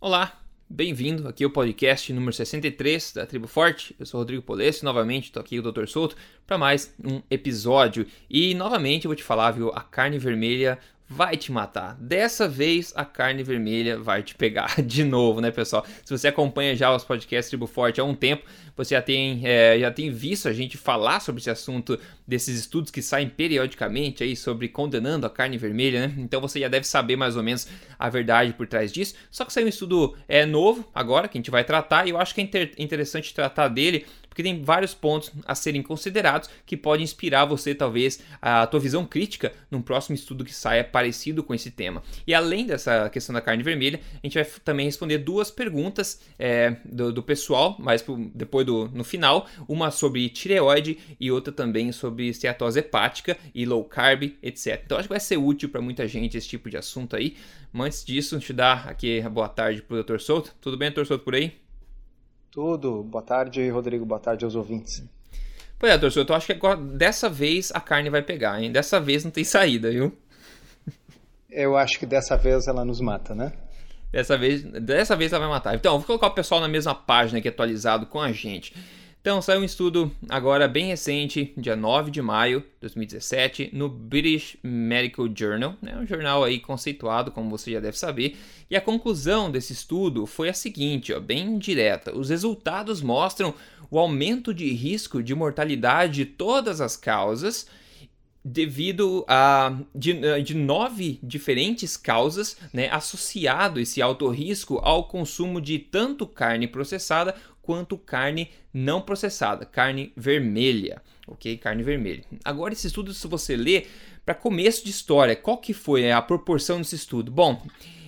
Olá, bem-vindo aqui ao podcast número 63 da Tribo Forte. Eu sou Rodrigo Polesse, novamente estou aqui o Dr. Souto para mais um episódio. E novamente eu vou te falar, viu, a carne vermelha vai te matar. Dessa vez a carne vermelha vai te pegar de novo, né, pessoal? Se você acompanha já os podcasts Tribo Forte há um tempo, você já tem, é, já tem visto a gente falar sobre esse assunto desses estudos que saem periodicamente aí sobre condenando a carne vermelha, né? Então você já deve saber mais ou menos a verdade por trás disso. Só que saiu um estudo é, novo agora que a gente vai tratar e eu acho que é inter interessante tratar dele porque tem vários pontos a serem considerados que podem inspirar você, talvez, a tua visão crítica num próximo estudo que saia parecido com esse tema. E além dessa questão da carne vermelha, a gente vai também responder duas perguntas é, do, do, pessoal, mas depois do, no final, uma sobre tireoide e outra também sobre steatose hepática e low carb, etc. Então acho que vai ser útil para muita gente esse tipo de assunto aí. Mas antes disso, te dar aqui a boa tarde para o Dr. Souto. Tudo bem, Dr. Souto, por aí? Tudo. Boa tarde, Rodrigo. Boa tarde aos ouvintes. Pois é, torcedor, eu acho que agora, dessa vez a carne vai pegar, hein? Dessa vez não tem saída, viu? Eu acho que dessa vez ela nos mata, né? Dessa vez, dessa vez ela vai matar. Então, vou colocar o pessoal na mesma página aqui atualizado com a gente. Então, saiu um estudo agora bem recente, dia 9 de maio de 2017, no British Medical Journal, né, um jornal aí conceituado, como você já deve saber, e a conclusão desse estudo foi a seguinte, ó, bem direta. Os resultados mostram o aumento de risco de mortalidade de todas as causas devido a de, de, nove diferentes causas, né, associado esse alto risco ao consumo de tanto carne processada quanto carne não processada, carne vermelha, ok? Carne vermelha. Agora esse estudo, se você ler, para começo de história, qual que foi a proporção desse estudo? Bom,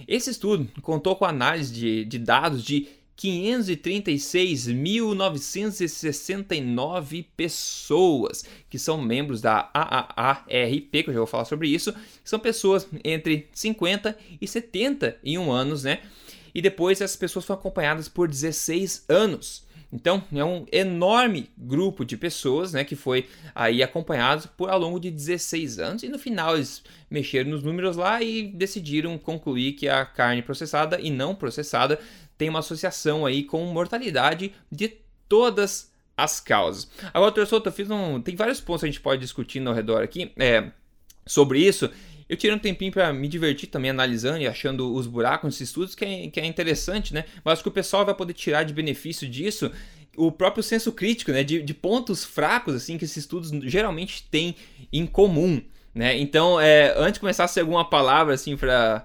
esse estudo contou com análise de, de dados de 536.969 pessoas que são membros da AAARP, que eu já vou falar sobre isso, são pessoas entre 50 e 71 anos, né? E depois essas pessoas foram acompanhadas por 16 anos. Então, é um enorme grupo de pessoas, né, que foi aí acompanhado por ao longo de 16 anos e no final eles mexeram nos números lá e decidiram concluir que a carne processada e não processada tem uma associação aí com mortalidade de todas as causas. Agora, professor, eu fiz um, tem vários pontos que a gente pode discutir ao redor aqui, é, sobre isso. Eu tirei um tempinho para me divertir também analisando e achando os buracos nesses estudos, que é, que é interessante, né? Mas acho que o pessoal vai poder tirar de benefício disso o próprio senso crítico, né? De, de pontos fracos, assim, que esses estudos geralmente têm em comum, né? Então, é, antes de começar, se alguma palavra, assim, para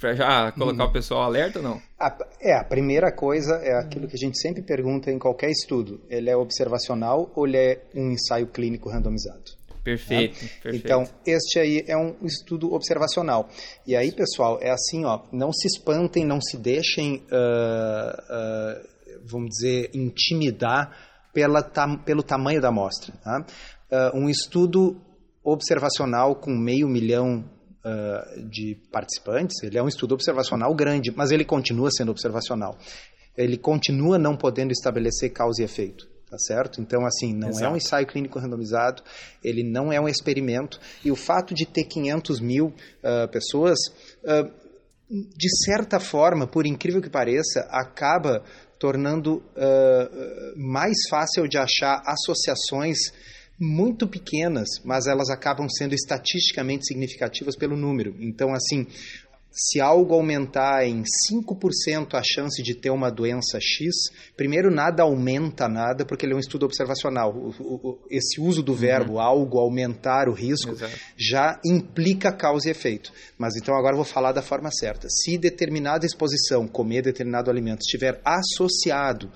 para já colocar hum. o pessoal alerta ou não? A, é, a primeira coisa é aquilo que a gente sempre pergunta em qualquer estudo. Ele é observacional ou ele é um ensaio clínico randomizado? Perfeito, né? perfeito. Então, este aí é um estudo observacional. E aí, pessoal, é assim, ó, não se espantem, não se deixem, uh, uh, vamos dizer, intimidar pela, tam, pelo tamanho da amostra. Tá? Uh, um estudo observacional com meio milhão de participantes, ele é um estudo observacional grande, mas ele continua sendo observacional. Ele continua não podendo estabelecer causa e efeito tá certo? Então, assim, não Exato. é um ensaio clínico randomizado, ele não é um experimento, e o fato de ter 500 mil uh, pessoas, uh, de certa forma, por incrível que pareça, acaba tornando uh, mais fácil de achar associações muito pequenas, mas elas acabam sendo estatisticamente significativas pelo número. Então, assim, se algo aumentar em 5% a chance de ter uma doença X, primeiro nada aumenta nada, porque ele é um estudo observacional. O, o, esse uso do verbo uhum. algo aumentar o risco Exato. já implica causa e efeito. Mas então agora eu vou falar da forma certa. Se determinada exposição, comer determinado alimento, estiver associado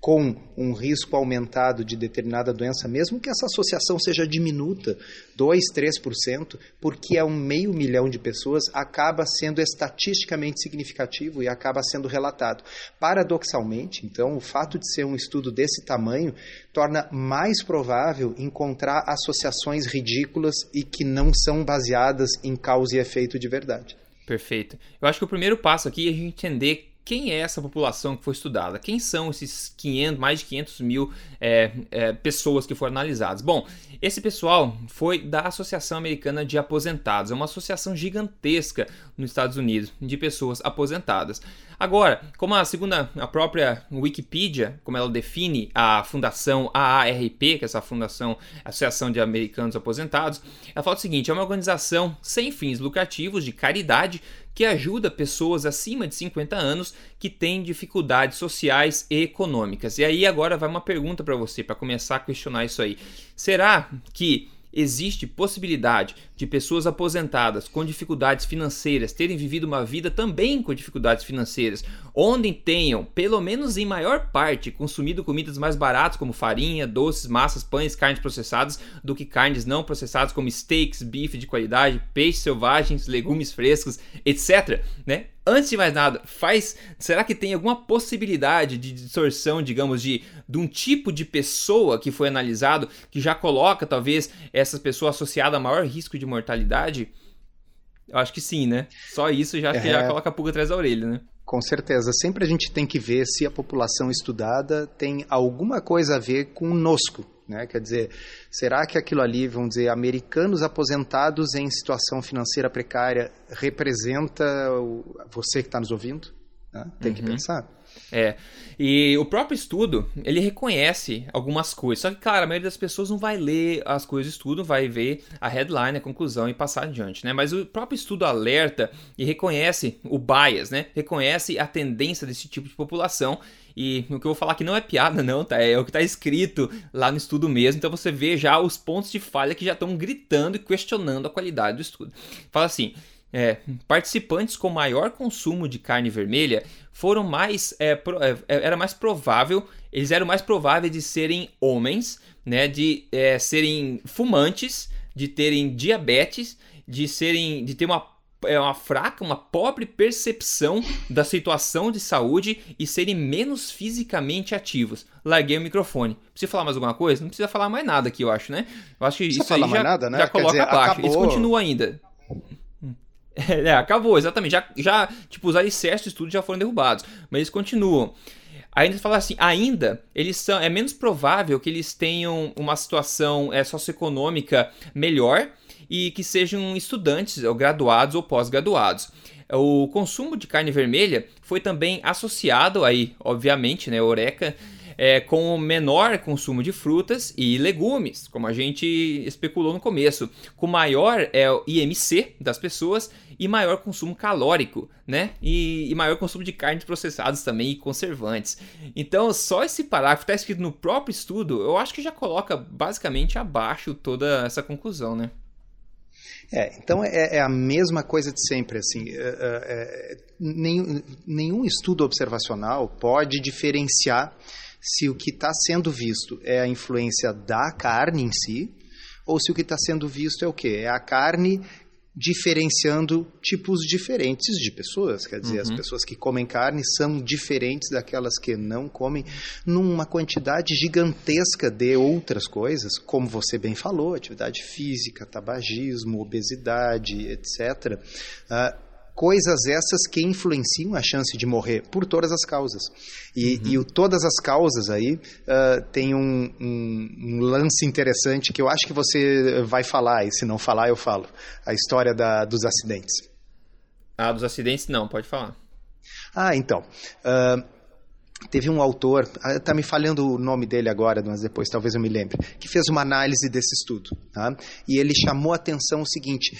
com um risco aumentado de determinada doença, mesmo que essa associação seja diminuta, 2, 3%, porque é um meio milhão de pessoas, acaba sendo estatisticamente significativo e acaba sendo relatado. Paradoxalmente, então, o fato de ser um estudo desse tamanho torna mais provável encontrar associações ridículas e que não são baseadas em causa e efeito de verdade. Perfeito. Eu acho que o primeiro passo aqui é a gente entender quem é essa população que foi estudada? Quem são esses 500, mais de 500 mil é, é, pessoas que foram analisadas? Bom, esse pessoal foi da Associação Americana de Aposentados, é uma associação gigantesca nos Estados Unidos de pessoas aposentadas. Agora, como a segunda, a própria Wikipedia, como ela define a fundação AARP, que é essa fundação, Associação de Americanos Aposentados, ela fala o seguinte: é uma organização sem fins lucrativos de caridade que ajuda pessoas acima de 50 anos que têm dificuldades sociais e econômicas. E aí agora vai uma pergunta para você para começar a questionar isso aí. Será que existe possibilidade de pessoas aposentadas com dificuldades financeiras terem vivido uma vida também com dificuldades financeiras, onde tenham, pelo menos em maior parte, consumido comidas mais baratas como farinha, doces, massas, pães, carnes processadas, do que carnes não processadas como steaks, bife de qualidade, peixes selvagens, legumes frescos, etc. Né? antes de mais nada, faz. Será que tem alguma possibilidade de distorção, digamos, de, de um tipo de pessoa que foi analisado que já coloca, talvez, essa pessoa associada a maior risco de mortalidade? Eu acho que sim, né? Só isso já, é... já coloca a pulga atrás da orelha, né? Com certeza. Sempre a gente tem que ver se a população estudada tem alguma coisa a ver conosco, né? Quer dizer, será que aquilo ali, vamos dizer, americanos aposentados em situação financeira precária representa você que está nos ouvindo? Né? Tem uhum. que pensar. É. E o próprio estudo, ele reconhece algumas coisas. Só que, claro, a maioria das pessoas não vai ler as coisas do estudo, vai ver a headline, a conclusão e passar adiante, né? Mas o próprio estudo alerta e reconhece o bias, né? Reconhece a tendência desse tipo de população e o que eu vou falar aqui não é piada, não, tá? É o que está escrito lá no estudo mesmo. Então você vê já os pontos de falha que já estão gritando e questionando a qualidade do estudo. Fala assim. É, participantes com maior consumo de carne vermelha foram mais é, pro, é, é era mais provável eles eram mais prováveis de serem homens né de é, serem fumantes de terem diabetes de serem de ter uma é uma fraca, uma pobre percepção da situação de saúde e serem menos fisicamente ativos. Larguei o microfone. Precisa falar mais alguma coisa? Não precisa falar mais nada aqui, eu acho, né? Eu acho que isso aí já, nada, né? já coloca dizer, abaixo. Acabou... Eles continuam ainda. É, acabou, exatamente. Já, já tipo, os alicerces do estudo já foram derrubados. Mas eles continuam. Ainda fala assim, ainda eles são, é menos provável que eles tenham uma situação é, socioeconômica melhor e que sejam estudantes, ou graduados ou pós-graduados. O consumo de carne vermelha foi também associado aí, obviamente, né, Oreca, é, com o menor consumo de frutas e legumes, como a gente especulou no começo, com maior é, IMC das pessoas e maior consumo calórico, né? E, e maior consumo de carnes processadas também e conservantes. Então, só esse parágrafo está escrito no próprio estudo, eu acho que já coloca basicamente abaixo toda essa conclusão, né? É, então é, é, a mesma coisa de sempre, assim, é, é, é, nenhum, nenhum estudo observacional pode diferenciar se o que está sendo visto é a influência da carne em si, ou se o que está sendo visto é o quê? É a carne diferenciando tipos diferentes de pessoas. Quer dizer, uhum. as pessoas que comem carne são diferentes daquelas que não comem, numa quantidade gigantesca de outras coisas, como você bem falou, atividade física, tabagismo, obesidade, etc. Uh, coisas essas que influenciam a chance de morrer por todas as causas. E, uhum. e o, todas as causas aí uh, tem um, um, um, lance interessante que eu acho que você vai falar, e se não falar, eu falo. A história da, dos acidentes. Ah, dos acidentes não, pode falar. Ah, então. Uh, teve um autor, está me falhando o nome dele agora, mas depois talvez eu me lembre, que fez uma análise desse estudo. Tá? E ele chamou a atenção o seguinte: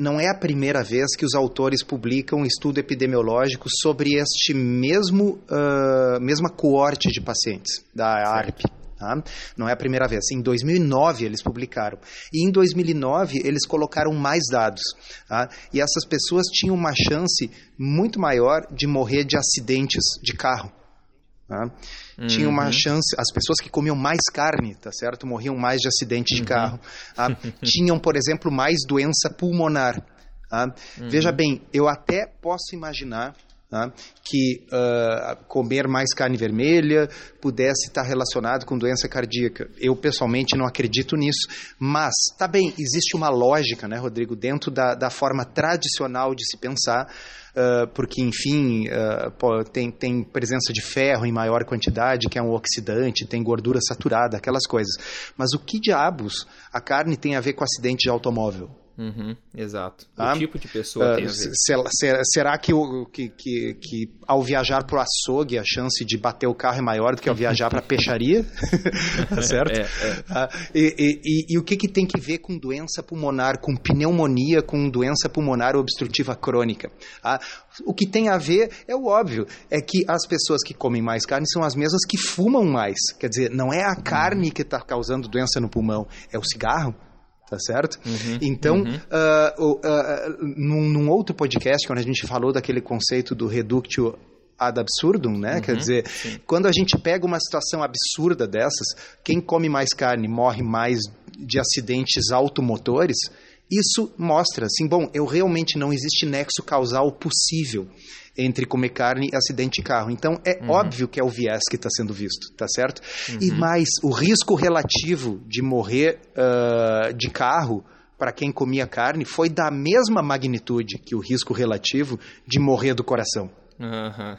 não é a primeira vez que os autores publicam um estudo epidemiológico sobre este mesmo uh, mesma coorte de pacientes da ARP. Tá? Não é a primeira vez. Em 2009 eles publicaram. E em 2009 eles colocaram mais dados. Tá? E essas pessoas tinham uma chance muito maior de morrer de acidentes de carro. Tá? Uhum. Tinha uma chance, as pessoas que comiam mais carne, tá certo? Morriam mais de acidente de uhum. carro. Tá? Tinham, por exemplo, mais doença pulmonar. Tá? Uhum. Veja bem, eu até posso imaginar tá? que uh, comer mais carne vermelha pudesse estar relacionado com doença cardíaca. Eu pessoalmente não acredito nisso, mas tá bem, existe uma lógica, né, Rodrigo, dentro da, da forma tradicional de se pensar uh, porque, enfim, uh, pô, tem, tem presença de ferro em maior quantidade, que é um oxidante, tem gordura saturada, aquelas coisas. Mas o que diabos a carne tem a ver com acidente de automóvel? Uhum, exato. Ah, o tipo de pessoa uh, tem a ver. Será, será que, o, que, que, que ao viajar para o açougue a chance de bater o carro é maior do que ao viajar para a peixaria? tá certo? É, é. Ah, e, e, e, e, o que, que tem que ver com doença pulmonar, com pneumonia, com doença pulmonar obstrutiva crônica? Ah, o que tem a ver é o óbvio, é que as pessoas que comem mais carne são as mesmas que fumam mais. Quer dizer, não é a carne que está causando doença no pulmão, é o cigarro tá certo? Uhum, então, uhum. Uh, uh, num, num, outro podcast, quando a gente falou daquele conceito do reductio ad absurdum, né? Uhum, Quer dizer, sim. quando a gente pega uma situação absurda dessas, quem come mais carne morre mais de acidentes automotores, isso mostra, assim, bom, eu realmente não existe nexo causal possível entre comer carne e acidente de carro. Então é uhum. óbvio que é o viés que está sendo visto, tá certo? Uhum. E mais, o risco relativo de morrer uh, de carro para quem comia carne foi da mesma magnitude que o risco relativo de morrer do coração. Uhum.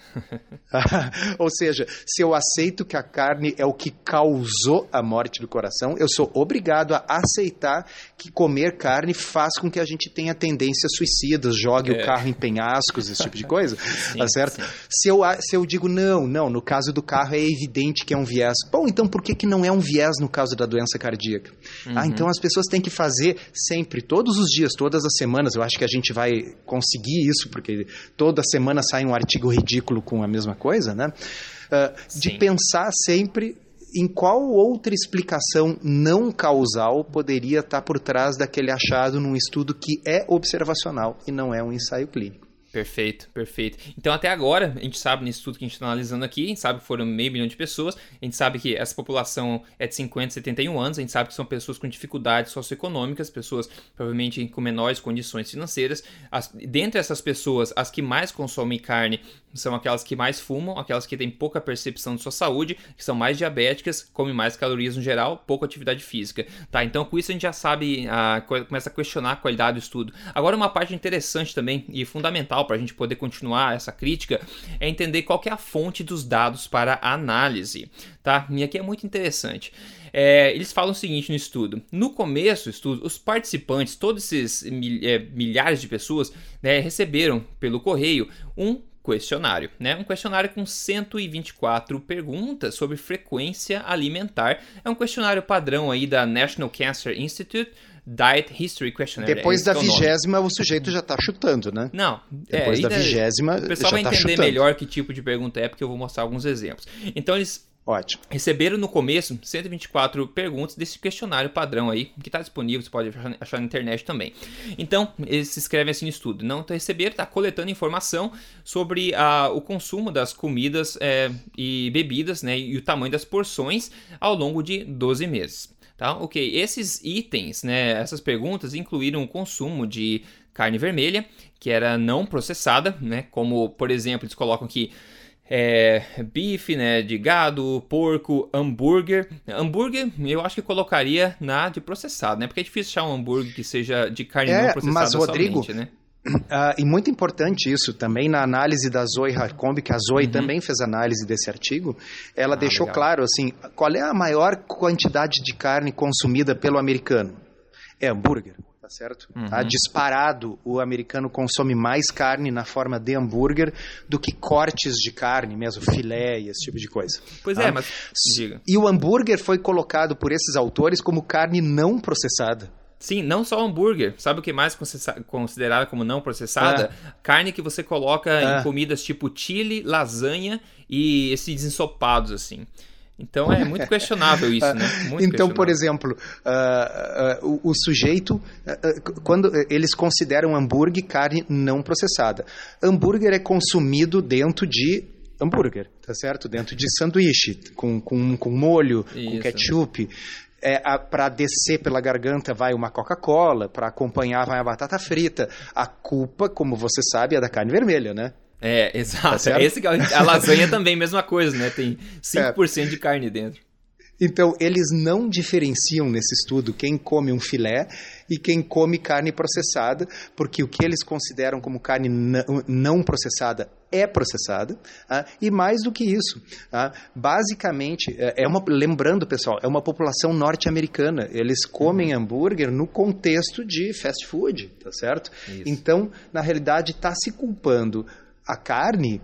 Ou seja, se eu aceito que a carne é o que causou a morte do coração, eu sou obrigado a aceitar que comer carne faz com que a gente tenha tendências suicidas, jogue é. o carro em penhascos, esse tipo de coisa. sim, tá certo? Se eu, se eu digo, não, não, no caso do carro é evidente que é um viés. Bom, então por que, que não é um viés no caso da doença cardíaca? Ah, uhum. Ah, então as pessoas têm que fazer sempre, todos os dias, todas as semanas. Eu acho que a gente vai conseguir isso, porque toda semana sai um artigo artigo ridículo com a mesma coisa, né? Uh, de pensar sempre em qual outra explicação não causal poderia estar por trás daquele achado num estudo que é observacional e não é um ensaio clínico. Perfeito, perfeito. Então, até agora, a gente sabe nisso tudo que a gente está analisando aqui, a gente sabe que foram meio milhão de pessoas, a gente sabe que essa população é de 50, 71 anos, a gente sabe que são pessoas com dificuldades socioeconômicas, pessoas provavelmente com menores condições financeiras. As, dentre essas pessoas, as que mais consomem carne são aquelas que mais fumam, aquelas que têm pouca percepção de sua saúde, que são mais diabéticas, comem mais calorias no geral, pouca atividade física. Tá? Então, com isso a gente já sabe, a, começa a questionar a qualidade do estudo. Agora, uma parte interessante também e fundamental para a gente poder continuar essa crítica é entender qual é a fonte dos dados para análise. Tá? E aqui é muito interessante. É, eles falam o seguinte no estudo: no começo do estudo, os participantes, todos esses é, milhares de pessoas, né, receberam pelo correio um questionário, né? Um questionário com 124 perguntas sobre frequência alimentar. É um questionário padrão aí da National Cancer Institute. Diet History Questionnaire. Depois é da vigésima, o, o sujeito já está chutando, né? Não. Depois é, da vigésima, O pessoal vai tá entender chutando. melhor que tipo de pergunta é, porque eu vou mostrar alguns exemplos. Então, eles Ótimo. Receberam no começo 124 perguntas desse questionário padrão aí, que está disponível, você pode achar na internet também. Então, eles se escrevem assim no estudo. Não tá receberam, está coletando informação sobre a, o consumo das comidas é, e bebidas, né, e o tamanho das porções ao longo de 12 meses. Tá? Ok, esses itens, né, essas perguntas incluíram o consumo de carne vermelha, que era não processada, né, como, por exemplo, eles colocam aqui é, bife, né, de gado, porco, hambúrguer. Hambúrguer eu acho que colocaria na de processado, né? Porque é difícil achar um hambúrguer que seja de carne é, não processada mas, Rodrigo, somente, né? Uh, e muito importante isso também na análise da Zoe Harcombe, que a Zoe uhum. também fez análise desse artigo, ela ah, deixou legal. claro assim, qual é a maior quantidade de carne consumida pelo americano? É hambúrguer certo? Uhum. Tá? Disparado, o americano consome mais carne na forma de hambúrguer do que cortes de carne, mesmo filé e esse tipo de coisa. Pois tá? é, mas diga. E o hambúrguer foi colocado por esses autores como carne não processada. Sim, não só hambúrguer. Sabe o que mais considerado como não processada? É. Carne que você coloca é. em comidas tipo chile, lasanha e esses ensopados assim. Então é muito questionável isso, né? Muito então, por exemplo, uh, uh, o, o, sujeito, uh, quando eles consideram hambúrguer carne não processada, hambúrguer é consumido dentro de hambúrguer, tá certo? Dentro de sanduíche, com, com, com molho, isso. com ketchup. É, para descer pela garganta vai uma Coca-Cola, para acompanhar vai a batata frita. A culpa, como você sabe, é da carne vermelha, né? É, exato. Tá Esse, a lasanha também, mesma coisa, né? Tem 5% é. de carne dentro. Então, eles não diferenciam nesse estudo quem come um filé e quem come carne processada, porque o que eles consideram como carne não processada é processada, ah, e mais do que isso, ah, basicamente, é, é uma, lembrando pessoal, é uma população norte-americana, eles comem uhum. hambúrguer no contexto de fast food, tá certo? Isso. Então, na realidade, está se culpando a carne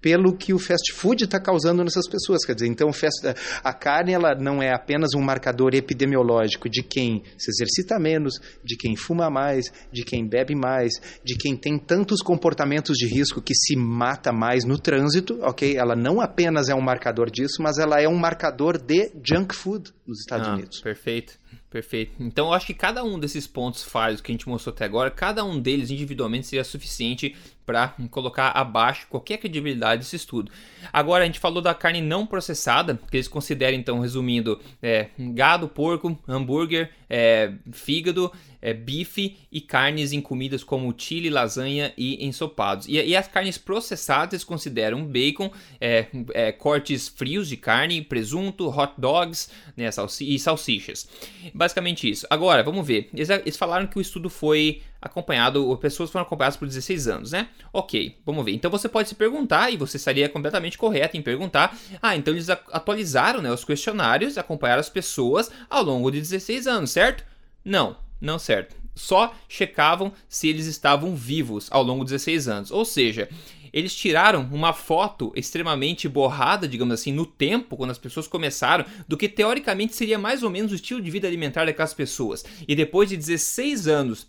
pelo que o fast food está causando nessas pessoas. Quer dizer, então fast, a carne ela não é apenas um marcador epidemiológico de quem se exercita menos, de quem fuma mais, de quem bebe mais, de quem tem tantos comportamentos de risco que se mata mais no trânsito, ok? Ela não apenas é um marcador disso, mas ela é um marcador de junk food nos Estados ah, Unidos. Perfeito. Perfeito. Então eu acho que cada um desses pontos falhos que a gente mostrou até agora, cada um deles individualmente seria suficiente para colocar abaixo qualquer credibilidade desse estudo. Agora a gente falou da carne não processada, que eles consideram então, resumindo, é, gado, porco, hambúrguer, é, fígado, é, bife e carnes em comidas como chile, lasanha e ensopados. E, e as carnes processadas eles consideram bacon, é, é, cortes frios de carne, presunto, hot dogs né, salsi e salsichas. Basicamente isso. Agora, vamos ver. Eles, eles falaram que o estudo foi acompanhado, pessoas foram acompanhadas por 16 anos, né? Ok, vamos ver. Então você pode se perguntar, e você estaria completamente correto em perguntar, ah, então eles atualizaram né, os questionários, acompanharam as pessoas ao longo de 16 anos, certo? Não, não certo. Só checavam se eles estavam vivos ao longo de 16 anos. Ou seja, eles tiraram uma foto extremamente borrada, digamos assim, no tempo, quando as pessoas começaram, do que teoricamente seria mais ou menos o estilo de vida alimentar daquelas pessoas. E depois de 16 anos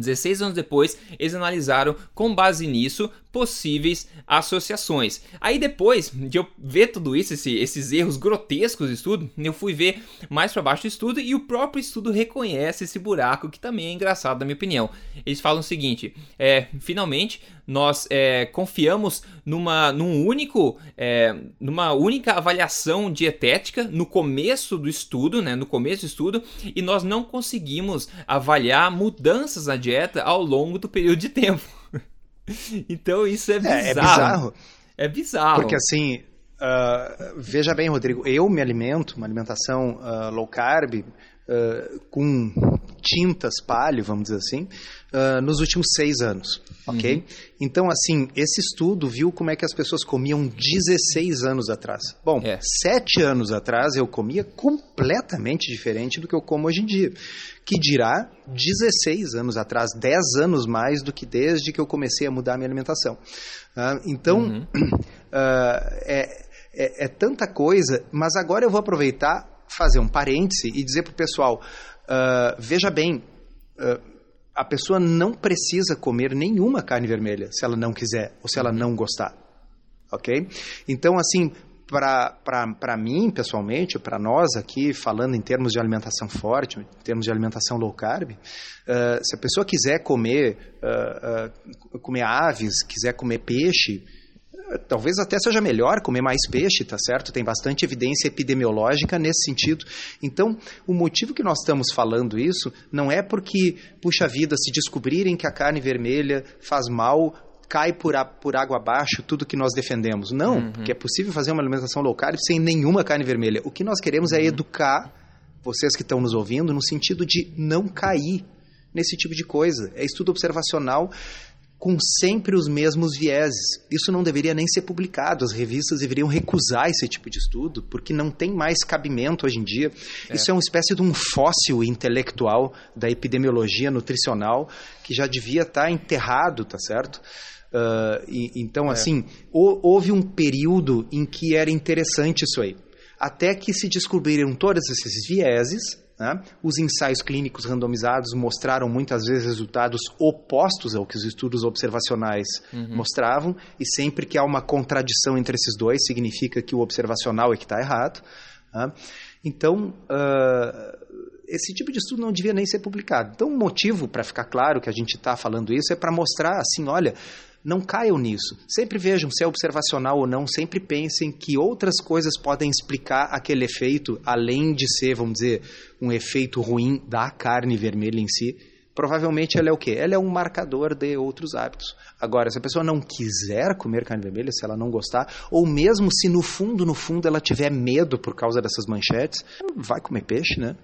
16 anos depois, eles analisaram, com base nisso, possíveis associações. Aí depois de eu ver tudo isso, esse, esses erros grotescos do estudo, eu fui ver mais para baixo do estudo e o próprio estudo reconhece esse buraco que também é engraçado na minha opinião. Eles falam o seguinte: é, finalmente nós é, confiamos numa, num único, é, numa única avaliação dietética no começo do estudo, né, no começo do estudo, e nós não conseguimos avaliar mudanças na dieta ao longo do período de tempo. então isso é bizarro. É, é bizarro. É bizarro. Porque assim, uh, veja bem, Rodrigo, eu me alimento, uma alimentação uh, low carb, uh, com tintas palio, vamos dizer assim, nos últimos seis anos, ok? Uhum. Então, assim, esse estudo viu como é que as pessoas comiam 16 anos atrás. Bom, é. sete anos atrás eu comia completamente diferente do que eu como hoje em dia que dirá 16 anos atrás, 10 anos mais do que desde que eu comecei a mudar a minha alimentação. Uh, então, uhum. uh, é, é, é, tanta coisa, mas agora eu vou aproveitar, fazer um parêntese e dizer para o pessoal: uh, veja bem, a pessoa não precisa comer nenhuma carne vermelha se ela não quiser ou se ela não gostar. Ok? Então, assim, para mim, pessoalmente, para nós aqui, falando em termos de alimentação forte, em termos de alimentação low carb, uh, se a pessoa quiser comer, uh, uh, comer aves, quiser comer peixe, talvez até seja melhor comer mais peixe, tá certo? Tem bastante evidência epidemiológica nesse sentido. Então, o motivo que nós estamos falando isso não é porque, puxa vida, se descobrirem que a carne vermelha faz mal cai por, a, por água abaixo tudo que nós defendemos. Não, uhum. porque é possível fazer uma alimentação low carb sem nenhuma carne vermelha. O que nós queremos é uhum. é educar vocês que estão nos ouvindo no sentido de não cair nesse tipo de coisa. É estudo observacional com sempre os mesmos vieses. Isso não deveria nem ser publicado. As revistas deveriam recusar esse tipo de estudo, porque não tem mais cabimento hoje em dia. É. Isso é uma espécie de um fóssil intelectual da epidemiologia nutricional que já devia estar enterrado, tá certo? Uh, e, então, é. assim, houve um período em que era interessante isso aí. Até que se descobriram todos esses vieses, né? os ensaios clínicos randomizados mostraram muitas vezes resultados opostos ao que os estudos observacionais uhum. mostravam, e sempre que há uma contradição entre esses dois, significa que o observacional é que está errado. Né? Então, uh, esse tipo de estudo não devia nem ser publicado. Então, o motivo, para ficar claro que a gente está falando isso, é para mostrar assim: olha, não caiam nisso. Sempre vejam se é observacional ou não, sempre pensem que outras coisas podem explicar aquele efeito, além de ser, vamos dizer, um efeito ruim da carne vermelha em si. provavelmente ela é o quê? Ela é um marcador de outros hábitos. Agora, se a pessoa não quiser comer carne vermelha, se ela não gostar, ou mesmo se no fundo, no fundo, ela tiver medo por causa dessas manchetes, vai comer peixe, né?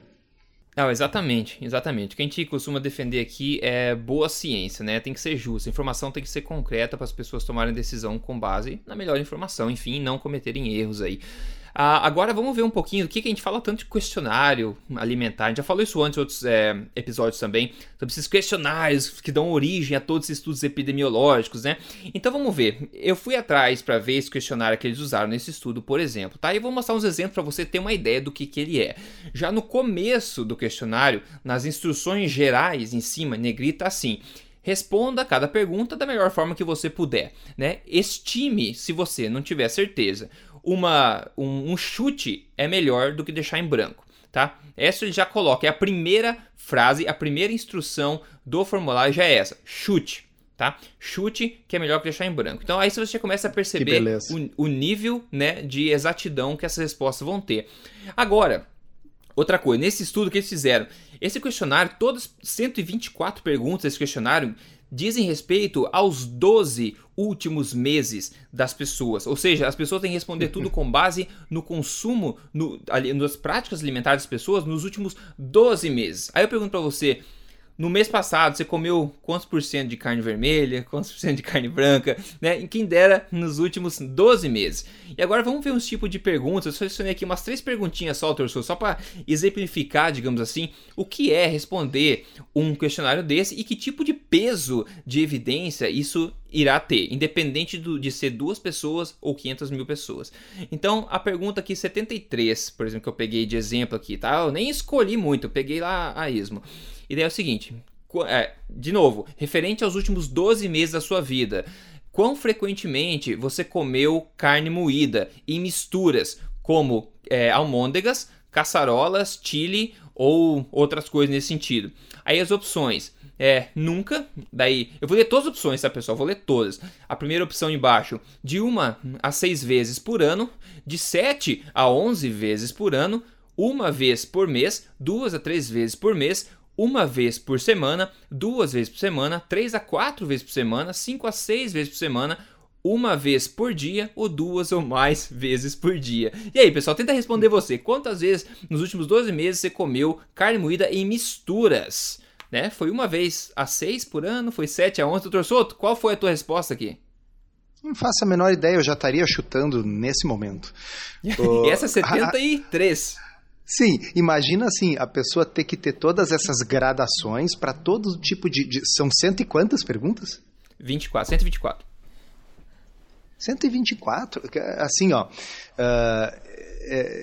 Exatamente, exatamente. O que a gente costuma defender aqui é boa ciência, né? Tem que ser justa, a informação tem que ser concreta para as pessoas tomarem decisão com base na melhor informação, enfim, não cometerem erros aí. Ah, agora vamos ver um pouquinho do que, que, a gente fala tanto de questionário alimentar. A gente já falou isso antes em outros é, episódios também, sobre esses questionários que dão origem a todos esses estudos epidemiológicos, né? Então vamos ver. Eu fui atrás para ver esse questionário que eles usaram nesse estudo, por exemplo, tá? E vou mostrar uns exemplos para você ter uma ideia do que, que ele é. Já no começo do questionário, nas instruções gerais em cima, negrita assim. Responda cada pergunta da melhor forma que você puder, né? Estime se você não tiver certeza uma, um, um chute é melhor do que deixar em branco. Tá? Essa ele já coloca, é a primeira frase, a primeira instrução do formulário já é essa, chute, tá? Chute que é melhor que deixar em branco. Então aí você começa a perceber o, o, nível né, de exatidão que essas respostas vão ter. Agora, outra coisa, nesse estudo que eles fizeram, esse questionário, todas 124 perguntas desse questionário dizem respeito aos 12 últimos meses das pessoas. Ou seja, as pessoas têm que responder tudo com base no consumo, no, ali, nas práticas alimentares das pessoas nos últimos 12 meses. Aí eu pergunto para você, no mês passado, você comeu quantos por cento de carne vermelha, quantos por cento de carne branca, né? Em quem dera nos últimos 12 meses. E agora vamos ver uns tipos de perguntas. Eu selecionei aqui umas três perguntinhas só, torçou, só para exemplificar, digamos assim, o que é responder um questionário desse e que tipo de peso de evidência isso irá ter, independente do, de ser duas pessoas ou 500 mil pessoas. Então, a pergunta aqui 73, por exemplo, que eu peguei de exemplo aqui, tá? Eu nem escolhi muito, eu peguei lá a esmo. E daí é o seguinte: é, de novo, referente aos últimos 12 meses da sua vida, quão frequentemente você comeu carne moída em misturas como é, almôndegas, caçarolas, chile ou outras coisas nesse sentido? Aí as opções é nunca, daí eu vou ler todas as opções, tá pessoal? Vou ler todas. A primeira opção embaixo, de uma a seis vezes por ano, de 7 a 11 vezes por ano, uma vez por mês, duas a três vezes por mês, uma vez por semana, duas vezes por semana, três a quatro vezes por semana, cinco a seis vezes por semana, uma vez por dia ou duas ou mais vezes por dia. E aí, pessoal, tenta responder você. Quantas vezes nos últimos 12 meses você comeu carne moída em misturas? Né? Foi uma vez a seis por ano? Foi sete a onze? Doutor Souto, qual foi a tua resposta aqui? Não faço a menor ideia, eu já estaria chutando nesse momento. e essa é 73. Sim, imagina assim, a pessoa ter que ter todas essas gradações para todo tipo de, de, São cento e quantas perguntas? 24, 124. 124? Assim, ó. Uh,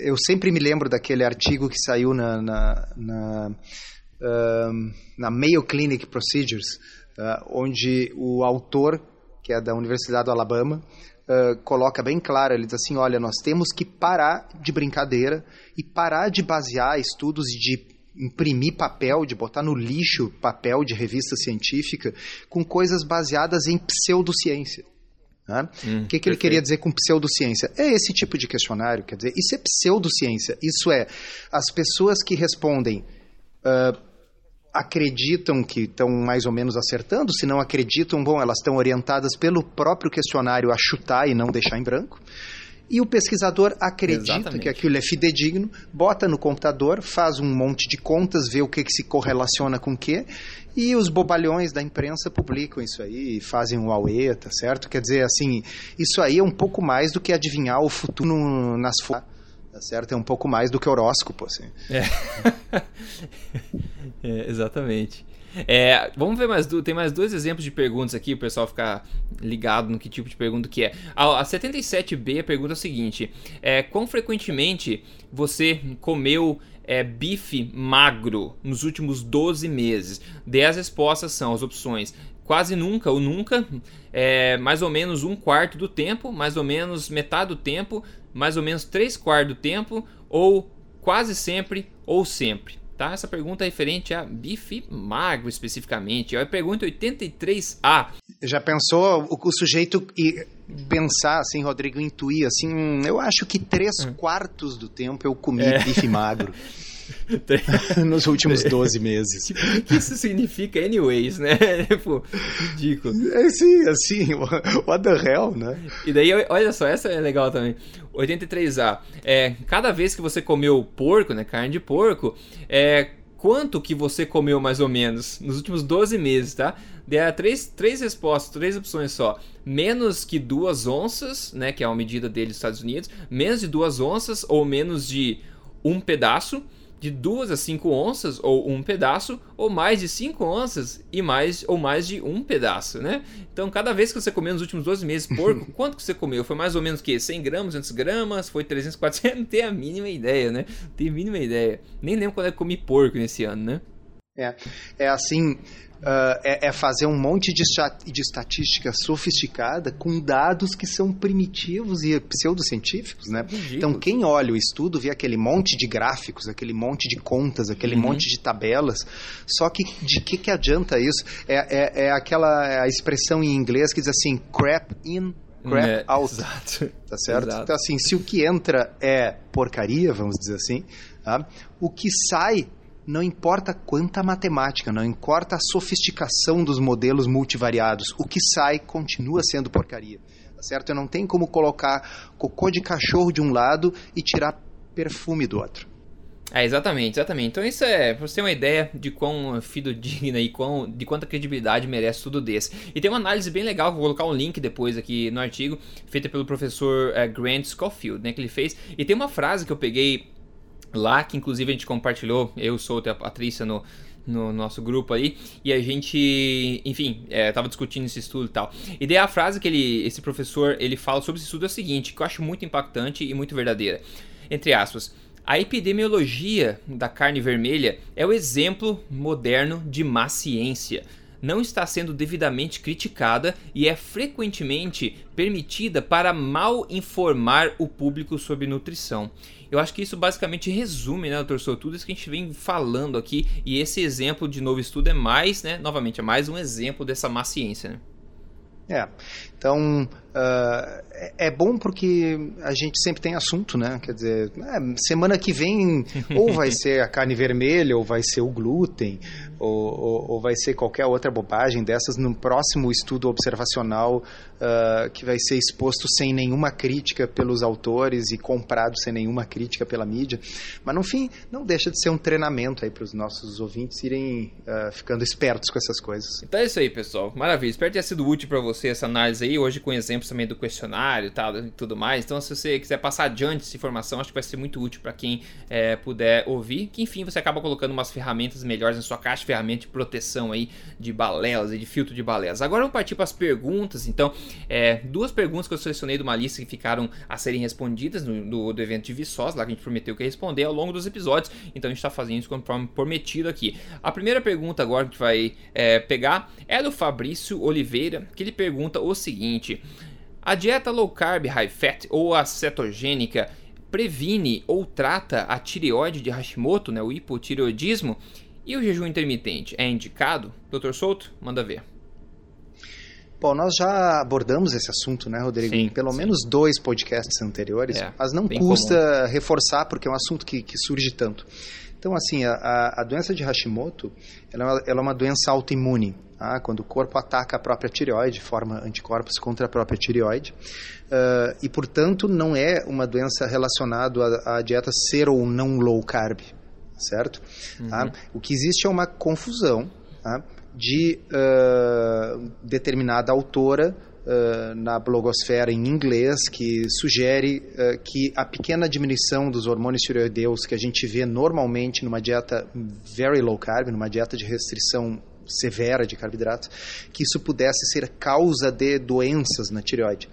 eu sempre me lembro daquele artigo que saiu na, na, na, uh, na Mayo Clinic Procedures, uh, onde o autor, que é da Universidade do Alabama, uh, coloca bem claro, ele diz assim, olha, nós temos que parar de brincadeira e parar de basear estudos e de imprimir papel, de botar no lixo papel de revista científica com coisas baseadas em pseudociência. Né? Hum, o que, que ele queria dizer com pseudociência? É esse tipo de questionário, quer dizer, isso é pseudociência. Isso é, as pessoas que respondem uh, acreditam que estão mais ou menos acertando, se não acreditam, bom, elas estão orientadas pelo próprio questionário a chutar e não deixar em branco. E o pesquisador acredita Exatamente. que aquilo é fidedigno, bota no computador, faz um monte de contas, vê o que, que se correlaciona com o que, e os bobalhões da imprensa publicam isso aí, fazem um auê, tá certo? Quer dizer, assim, isso aí é um pouco mais do que adivinhar o futuro nas folhas Tá certo? É um pouco mais do que horóscopo, assim. É. é exatamente. É, vamos ver mais tem mais dois exemplos de perguntas aqui, o pessoal ficar ligado no que tipo de pergunta que é. A, a 77B pergunta é o seguinte: é, quão frequentemente você comeu é, bife magro nos últimos 12 meses? Dê as respostas são as opções quase nunca ou nunca, é, mais ou menos um quarto do tempo, mais ou menos metade do tempo, mais ou menos três quartos do tempo, ou quase sempre ou sempre. Tá? Essa pergunta é referente a bife magro especificamente. É a pergunta 83A. Já pensou o, o sujeito e pensar assim, Rodrigo, intuir assim, hum, eu acho que três hum. quartos do tempo eu comi é. bife magro. nos últimos 12 meses. Tipo, o que isso significa, anyways, né? Tipo, ridículo. É sim, assim, what the hell, né? E daí, olha só, essa é legal também. 83A. É, cada vez que você comeu porco, né, carne de porco, é, quanto que você comeu mais ou menos nos últimos 12 meses, tá? Dê três, três respostas, três opções só. Menos que duas onças, né? Que é uma medida deles nos Estados Unidos. Menos de duas onças ou menos de um pedaço de 2 a 5 onças ou um pedaço, ou mais de 5 onças e mais ou mais de um pedaço, né? Então, cada vez que você comeu nos últimos 12 meses porco, quanto que você comeu? Foi mais ou menos que 100 gramas, 200 gramas? Foi 300, 400? Não tem a mínima ideia, né? Não tem a mínima ideia. Nem lembro quando é que comi porco nesse ano, né? É, é assim, Uh, é, é, fazer um monte de, de estatística sofisticada com dados que são primitivos e pseudocientíficos, né? Então, quem olha o estudo vê aquele monte de gráficos, aquele monte de contas, aquele uhum. monte de tabelas, só que de que, que adianta isso? É, é, é aquela é a expressão em inglês que diz assim, crap in, crap é, out. Exato. Tá certo? Exato. Então, assim, se o que entra é porcaria, vamos dizer assim, tá? o que sai não importa quanta matemática, não importa a sofisticação dos modelos multivariados, o que sai continua sendo porcaria. Tá certo? Não tenho como colocar cocô de cachorro de um lado e tirar perfume do outro. É, exatamente, exatamente. Então isso é, pra você ter uma ideia de quão fidedigna e quão, de quanta credibilidade merece tudo desse. E tem uma análise bem legal, vou colocar um link depois aqui no artigo, feita pelo professor é, Grant Schofield, né, que ele fez. E tem uma frase que eu peguei lá, que inclusive a gente compartilhou, eu sou a Patrícia no, no nosso grupo aí, e a gente, enfim, é, tava discutindo esse estudo e tal. E daí a frase que ele, esse professor, ele fala sobre esse estudo é a seguinte, que eu acho muito impactante e muito verdadeira. Entre aspas, a epidemiologia da carne vermelha é o exemplo moderno de má ciência não está sendo devidamente criticada e é frequentemente permitida para mal informar o público sobre nutrição. Eu acho que isso basicamente resume, né, doutor Souto, tudo isso que a gente vem falando aqui. E esse exemplo de novo estudo é mais, né, novamente, é mais um exemplo dessa má ciência, né? É, então uh, é bom porque a gente sempre tem assunto, né? Quer dizer, é, semana que vem ou vai ser a carne vermelha, ou vai ser o glúten, ou, ou, ou vai ser qualquer outra bobagem dessas no próximo estudo observacional uh, que vai ser exposto sem nenhuma crítica pelos autores e comprado sem nenhuma crítica pela mídia. Mas no fim, não deixa de ser um treinamento aí para os nossos ouvintes irem uh, ficando espertos com essas coisas. Então é isso aí, pessoal. Maravilha. Espero ter sido útil para você essa análise aí, hoje com exemplos também do questionário tal, e tudo mais. Então, se você quiser passar adiante essa informação, acho que vai ser muito útil para quem é, puder ouvir. Que enfim, você acaba colocando umas ferramentas melhores na sua caixa de ferramenta de proteção aí de balelas e de filtro de balelas. Agora vamos partir para as perguntas. Então, é, duas perguntas que eu selecionei de uma lista que ficaram a serem respondidas no, do, do evento de Viçosa, lá que a gente prometeu que ia responder ao longo dos episódios. Então, a gente está fazendo isso conforme prometido aqui. A primeira pergunta agora que a gente vai é, pegar é do Fabrício Oliveira, que ele pergunta o seguinte. A dieta low carb, high fat ou a cetogênica previne ou trata a tireoide de Hashimoto, né, o hipotireoidismo, e o jejum intermitente é indicado? Doutor Souto, manda ver. Bom, nós já abordamos esse assunto, né, Rodrigo? Sim, em pelo sim. menos dois podcasts anteriores, é, mas não custa comum. reforçar porque é um assunto que, que surge tanto. Então, assim, a, a doença de Hashimoto ela, é ela é uma doença autoimune. Tá? Quando o corpo ataca a própria tireoide, forma anticorpos contra a própria tireoide. Uh, e, portanto, não é uma doença relacionada à, à dieta ser ou não low carb, certo? Uhum. Tá? O que existe é uma confusão tá? de uh, determinada autora uh, na blogosfera em inglês que sugere uh, que a pequena diminuição dos hormônios tireoideus que a gente vê normalmente numa dieta very low carb, numa dieta de restrição severa de carboidratos, que isso pudesse ser causa de doenças na tireoide.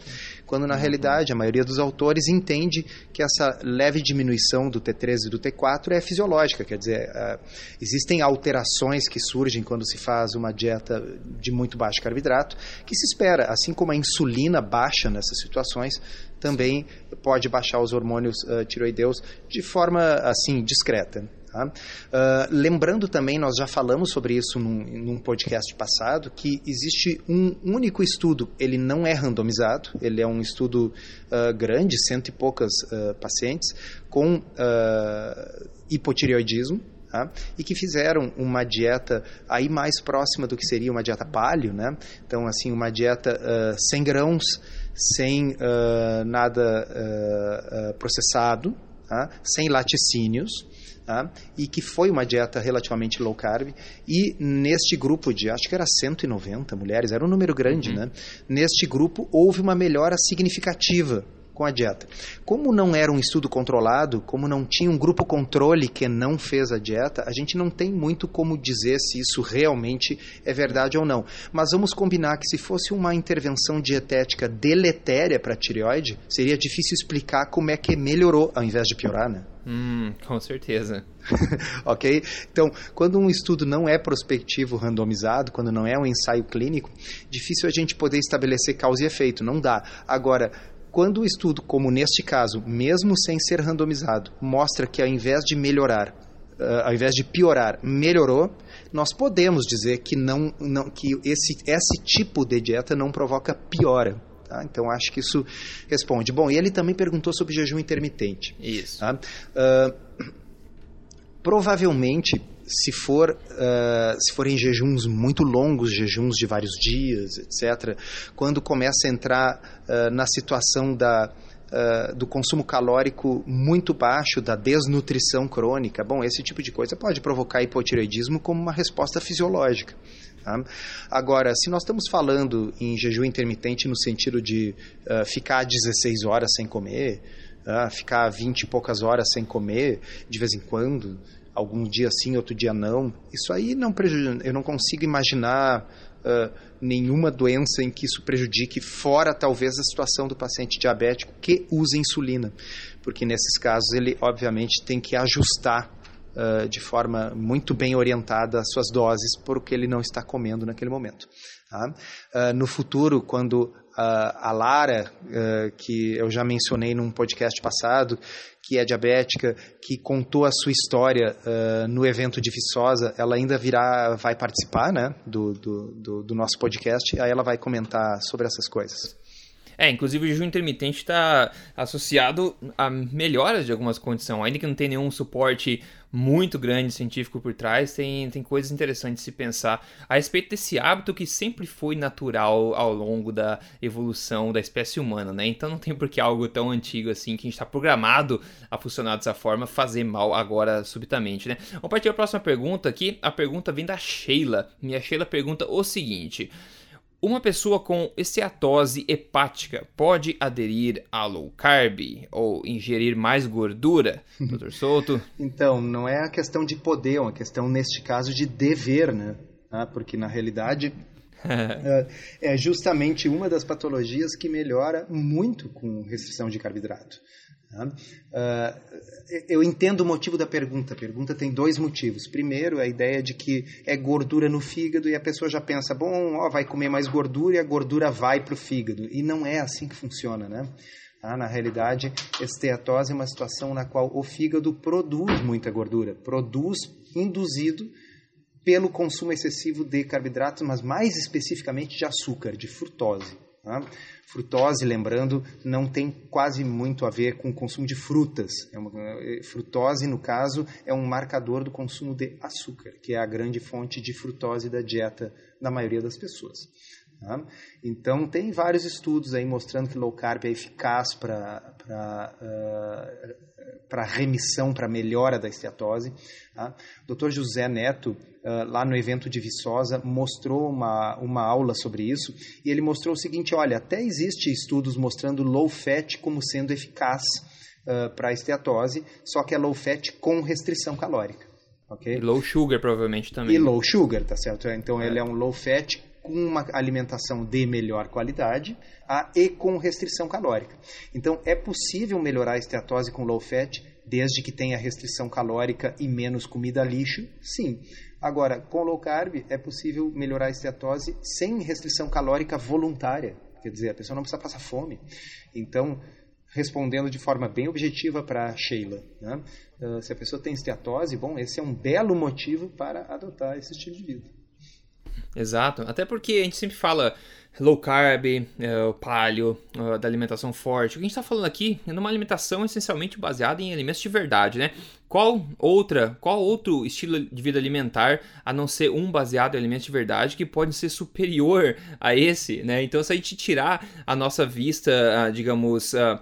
Quando na realidade a maioria dos autores entende que essa leve diminuição do T3 e do T4 é fisiológica, quer dizer, uh, existem alterações que surgem quando se faz uma dieta de muito baixo carboidrato, que se espera, assim como a insulina baixa nessas situações, também pode baixar os hormônios tiroideus de forma assim discreta. Tá? Uh, lembrando também, nós já falamos sobre isso num, num, podcast passado, que existe um único estudo, ele não é randomizado, ele é um estudo uh, grande, cento e poucas uh, pacientes, com hipotireoidismo, Tá? e que fizeram uma dieta aí mais próxima do que seria uma dieta paleo, né? Então, assim, uma dieta uh, sem grãos, sem uh, nada uh, processado, tá? sem laticínios, tá? e que foi uma dieta relativamente low carb. E neste grupo de, acho que era 190 mulheres, era um número grande, uhum. né? Neste grupo houve uma melhora significativa com a dieta. Como não era um estudo controlado, como não tinha um grupo controle que não fez a dieta, a gente não tem muito como dizer se isso realmente é verdade ou não. Mas vamos combinar que se fosse uma intervenção dietética deletéria para a tireoide, seria difícil explicar como é que melhorou ao invés de piorar, né? Hum, com certeza. ok? Então, quando um estudo não é prospectivo randomizado, quando não é um ensaio clínico, difícil a gente poder estabelecer causa e efeito, não dá. Agora, quando o estudo, como neste caso, mesmo sem ser randomizado, mostra que ao invés de melhorar, uh, ao invés de piorar, melhorou, nós podemos dizer que, não, não, que esse, esse tipo de dieta não provoca piora. Tá? Então, acho que isso responde. Bom, e ele também perguntou sobre jejum intermitente. Isso. Tá? Uh, provavelmente se for uh, se forem jejuns muito longos, jejuns de vários dias, etc., quando começa a entrar uh, na situação da Uh, do consumo calórico muito baixo, da desnutrição crônica. Bom, esse tipo de coisa pode provocar hipotireoidismo como uma resposta fisiológica. Tá? Agora, se nós estamos falando em jejum intermitente no sentido de uh, ficar 16 horas sem comer, uh, ficar 20 e poucas horas sem comer de vez em quando, algum dia sim, outro dia não. Isso aí não prejudica, eu não consigo imaginar uh, nenhuma doença em que isso prejudique, fora talvez a situação do paciente diabético que usa insulina, porque nesses casos ele obviamente tem que ajustar uh, de forma muito bem orientada as suas doses por o que ele não está comendo naquele momento. Tá? Uh, no futuro, quando a Lara, que eu já mencionei num podcast passado, que é diabética, que contou a sua história uh, no evento de Viçosa, ela ainda virá, vai participar né, do, do, do, do nosso podcast, aí ela vai comentar sobre essas coisas. É, inclusive o jejum intermitente está associado a melhoras de algumas condições, ainda que não tenha nenhum suporte muito grande científico por trás, tem, tem coisas interessantes de se pensar a respeito desse hábito que sempre foi natural ao longo da evolução da espécie humana, né? Então não tem por que algo tão antigo assim, que a gente está programado a funcionar dessa forma, fazer mal agora subitamente, né? Vamos partir para a próxima pergunta aqui. A pergunta vem da Sheila. Minha Sheila pergunta o seguinte. Uma pessoa com esteatose hepática pode aderir a low carb ou ingerir mais gordura, doutor Souto? Então, não é a questão de poder, é uma questão, neste caso, de dever, né? Ah, porque, na realidade, é justamente uma das patologias que melhora muito com restrição de carboidrato. Uh, eu entendo o motivo da pergunta. A pergunta tem dois motivos. Primeiro, a ideia de que é gordura no fígado e a pessoa já pensa, bom, ó, vai comer mais gordura e a gordura vai para o fígado. E não é assim que funciona, né? Ah, na realidade, esteatose é uma situação na qual o fígado produz muita gordura, produz induzido pelo consumo excessivo de carboidratos, mas mais especificamente de açúcar, de frutose. Tá? Frutose, lembrando, não tem quase muito a ver com o consumo de frutas. É uma, é, frutose, no caso, é um marcador do consumo de açúcar, que é a grande fonte de frutose da dieta da maioria das pessoas. Tá? Então, tem vários estudos aí mostrando que low carb é eficaz para para remissão, para melhora da esteatose. Tá? O Dr. José Neto, uh, lá no evento de Viçosa, mostrou uma, uma aula sobre isso e ele mostrou o seguinte, olha, até existe estudos mostrando low fat como sendo eficaz uh, para a esteatose, só que é low fat com restrição calórica. Okay? E low sugar, provavelmente, também. E low sugar, tá certo? Então, é. ele é um low fat com uma alimentação de melhor qualidade a, e com restrição calórica. Então, é possível melhorar a esteatose com low fat desde que tenha restrição calórica e menos comida lixo? Sim. Agora, com low carb, é possível melhorar a esteatose sem restrição calórica voluntária. Quer dizer, a pessoa não precisa passar fome. Então, respondendo de forma bem objetiva para Sheila, né? uh, se a pessoa tem esteatose, bom, esse é um belo motivo para adotar esse estilo de vida. Exato. Até porque a gente sempre fala low carb, paleo, uh, da alimentação forte. O que a gente está falando aqui é numa alimentação essencialmente baseada em alimentos de verdade, né? Qual outra, qual outro estilo de vida alimentar a não ser um baseado em alimentos de verdade que pode ser superior a esse, né? Então, se a gente tirar a nossa vista, uh, digamos, uh,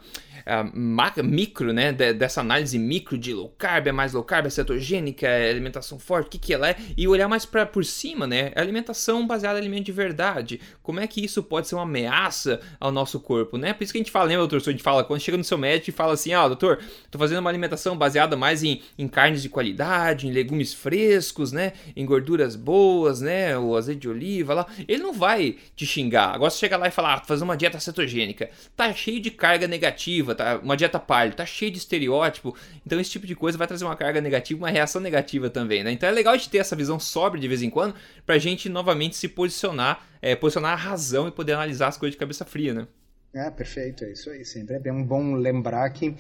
micro, né, de, dessa análise micro de low carb, é mais low carb, é cetogênica, é alimentação forte, o que, que ela é, e olhar mais para por cima, né, é alimentação baseada em alimento de verdade. Como é que isso pode ser uma ameaça ao nosso corpo, né? Por isso que a gente fala, lembra, doutor, a gente fala, quando chega no seu médico e fala assim, ah, doutor, tô fazendo uma alimentação baseada mais em, em carnes de qualidade, em legumes frescos, né, em gorduras boas, né, o azeite de oliva lá, ele não vai te xingar. Agora você chega lá e fala, ah, tô fazendo uma dieta cetogênica, tá cheio de carga negativa, tá, uma dieta paleo, tá cheio de estereótipo, então esse tipo de coisa vai trazer uma carga negativa, uma reação negativa também, né? Então é legal de ter essa visão sóbria de vez em quando, pra gente novamente se posicionar, é, posicionar a razão e poder analisar as coisas de cabeça fria, né? É, perfeito, é isso aí. Sempre é bem bom lembrar que uh,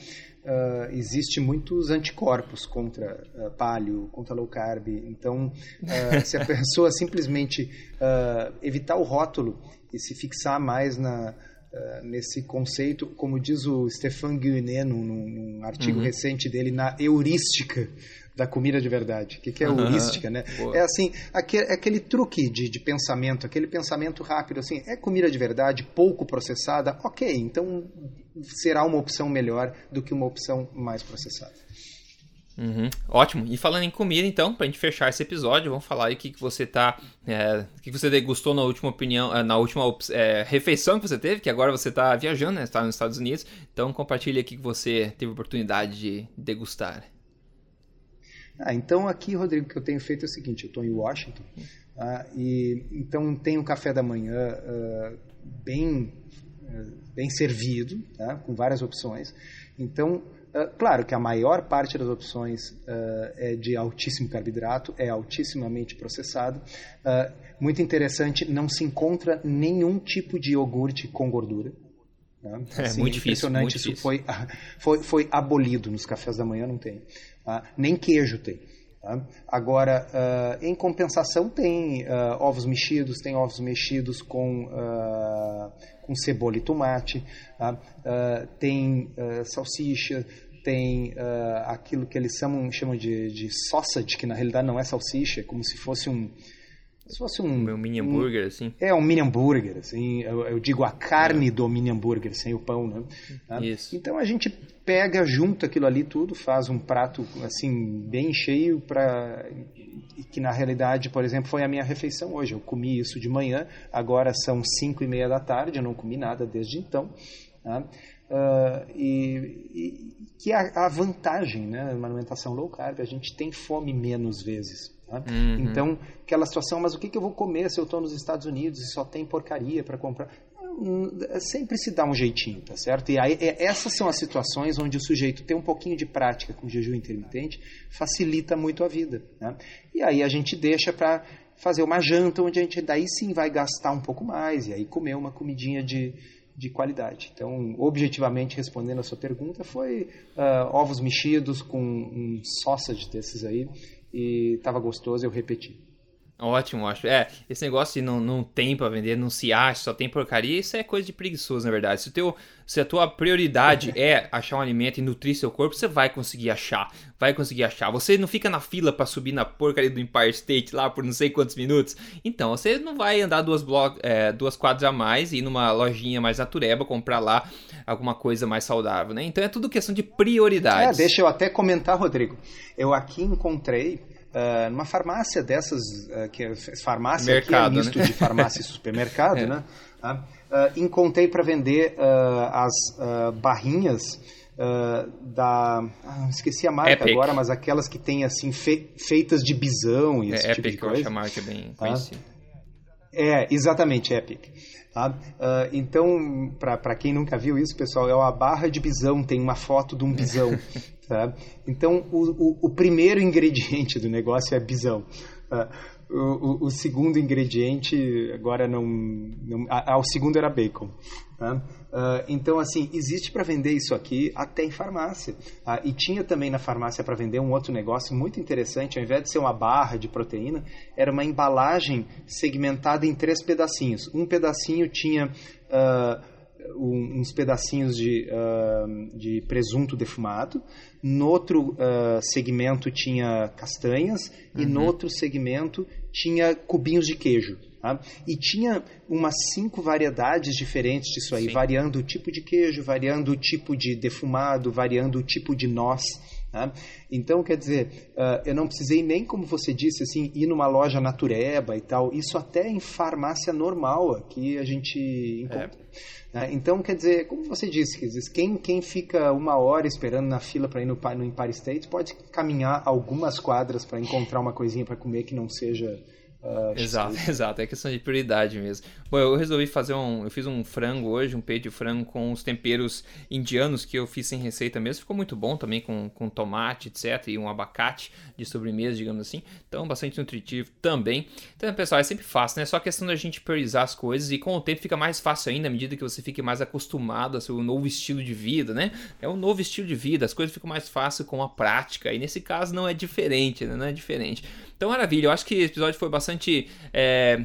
existe muitos anticorpos contra uh, paleo, contra low carb. Então, uh, se a pessoa simplesmente evitar o rótulo e se fixar mais na, Uh, nesse conceito, como diz o Stefan Guyenet num, num artigo uhum. recente dele na heurística da comida de verdade. O que, que é uhum. heurística, né? Boa. É assim, aquele, é aquele truque de, de pensamento, aquele pensamento rápido, assim, é comida de verdade, pouco processada, ok, então será uma opção melhor do que uma opção mais processada. Uhum, ótimo. E falando em comida, então, pra gente fechar esse episódio, vamos falar aí o que, que você tá. É, o que você degustou na última opinião, é, na última é, refeição que você teve, que agora você tá viajando, né? Está nos Estados Unidos. Então compartilha aqui que você teve oportunidade de degustar. Ah, então aqui, Rodrigo, o que eu tenho feito é o seguinte, eu estou em Washington, ah, e então tenho um café da manhã uh, bem, uh, bem servido, tá? com várias opções. Então ah, claro que a maior parte das opções uh, é de altíssimo carboidrato, é altissimamente processado. Uh, muito interessante, não se encontra nenhum tipo de iogurte com gordura. Né? É assim, muito difícil. Muito isso difícil. Foi, foi, foi abolido nos cafés da manhã, não tem. Tá? Nem queijo tem. Tá? Agora, uh, em compensação, tem uh, ovos mexidos, tem ovos mexidos com, uh, com cebola e tomate, tá? tem salsicha, tem aquilo que eles chamam, chamam de, de sausage, que na realidade não é salsicha, é como se fosse um, se fosse um, mini hambúrguer, um, assim. É, um mini hambúrguer, assim. Eu, eu digo a carne é. do mini hambúrguer, sem o pão, né? Tá? Isso. Então a gente pega, junta aquilo ali tudo, faz um prato, assim, bem cheio para que na realidade, por exemplo, foi a minha refeição hoje. Eu comi isso de manhã, agora são cinco e meia da tarde, eu não comi nada desde então. Tá? Uh, e, e, que a, a vantagem, né, uma alimentação low carb, a gente tem fome menos vezes. Tá? Uhum. Então, aquela situação, mas o que, que eu vou comer se eu estou nos Estados Unidos e só tem porcaria para comprar? Sempre se dá um jeitinho, tá certo? E aí, é, essas são as situações onde o sujeito tem um pouquinho de prática com jejum intermitente, facilita muito a vida. Né? E aí a gente deixa para fazer uma janta onde a gente daí sim vai gastar um pouco mais e aí comer uma comidinha de, de qualidade. Então, objetivamente respondendo a sua pergunta, foi uh, ovos mexidos com um sausage desses aí e estava gostoso, eu repeti. Ótimo, acho. É, esse negócio de não, não tem para vender, não se acha, só tem porcaria, isso é coisa de preguiçoso, na verdade. Se, o teu, se a tua prioridade é achar um alimento e nutrir seu corpo, você vai conseguir achar. Vai conseguir achar. Você não fica na fila para subir na porcaria do Empire State lá por não sei quantos minutos. Então, você não vai andar duas, bloco, é, duas quadras a mais e ir numa lojinha mais natureba comprar lá alguma coisa mais saudável, né? Então é tudo questão de prioridades. É, deixa eu até comentar, Rodrigo. Eu aqui encontrei uh, numa farmácia dessas, uh, que é farmácia Mercado, que é misto né? de farmácia e supermercado, é. né? Uh, encontrei para vender as barrinhas da. Ah, esqueci a marca Epic. agora, mas aquelas que tem assim fe, feitas de bisão e é, esse Epic, tipo de coisa. Acho a marca bem conhecida. É, exatamente, Epic. Tá? Uh, então, para quem nunca viu isso, pessoal, é uma barra de bisão, tem uma foto de um bisão. tá? Então, o, o, o, primeiro ingrediente do negócio é bisão. Uh, o, o, segundo ingrediente agora não, não o segundo era bacon tá? uh, então assim existe para vender isso aqui até em farmácia uh, e tinha também na farmácia para vender um outro negócio muito interessante ao invés de ser uma barra de proteína era uma embalagem segmentada em três pedacinhos um pedacinho tinha uh, uns pedacinhos de, uh, de presunto defumado, no outro uh, segmento tinha castanhas uhum. e no uhum. outro segmento tinha cubinhos de queijo. Tá? E tinha umas cinco variedades diferentes disso aí, Sim. variando o tipo de queijo, variando o tipo de defumado, variando o tipo de noz. Tá? Então, quer dizer, uh, eu não precisei nem, como você disse, assim, ir numa loja natureba e tal. Isso até em farmácia normal aqui a gente encontra. É. Né? Então, quer dizer, como você disse, quer dizer, quem, quem fica uma hora esperando na fila para ir no, no Empire State pode caminhar algumas quadras para encontrar uma coisinha para comer que não seja Uh, exato, exato, é questão de prioridade mesmo. Bom, eu resolvi fazer um. Eu fiz um frango hoje, um peito de frango com os temperos indianos que eu fiz sem receita mesmo. Ficou muito bom também com, com tomate, etc. E um abacate de sobremesa, digamos assim. Então, bastante nutritivo também. Então, pessoal, é sempre fácil, né? É só questão da gente priorizar as coisas e com o tempo fica mais fácil ainda à medida que você fique mais acostumado a seu novo estilo de vida, né? É um novo estilo de vida, as coisas ficam mais fáceis com a prática. E nesse caso não é diferente, né? Não é diferente. Então, maravilha. Eu acho que esse episódio foi bastante é,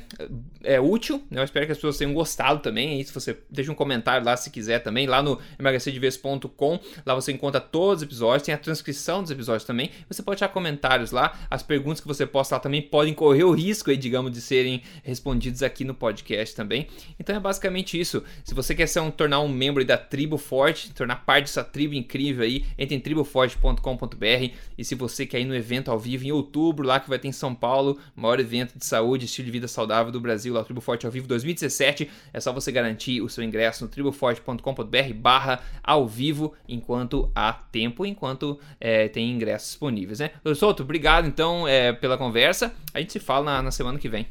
é, útil. Né? Eu espero que as pessoas tenham gostado também. E se você deixa um comentário lá se quiser também, lá no emagrecerdevez.com. Lá você encontra todos os episódios, tem a transcrição dos episódios também. Você pode deixar comentários lá. As perguntas que você posta lá também podem correr o risco, aí, digamos, de serem respondidas aqui no podcast também. Então é basicamente isso. Se você quer ser um, tornar um membro da Tribo Forte, tornar parte dessa tribo incrível aí, entre em triboforte.com.br. E se você quer ir no evento ao vivo em outubro, lá que vai ter em São Paulo, maior evento de saúde e estilo de vida saudável do Brasil, lá o Tribo Forte ao vivo 2017. É só você garantir o seu ingresso no triboforte.com.br barra ao vivo, enquanto há tempo, enquanto é, tem ingressos disponíveis, né? Souto, obrigado então é, pela conversa. A gente se fala na, na semana que vem.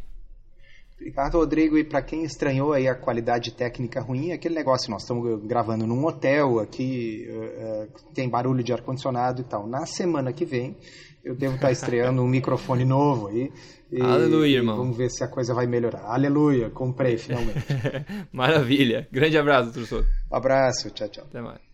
Ricardo Rodrigo, e para quem estranhou aí a qualidade técnica ruim, é aquele negócio, nós estamos gravando num hotel aqui, uh, uh, tem barulho de ar-condicionado e tal. Na semana que vem, eu devo estar estreando um microfone novo aí. E, Aleluia, irmão. Vamos ver se a coisa vai melhorar. Aleluia, comprei finalmente. Maravilha. Grande abraço, professor. Abraço, tchau, tchau. Até mais.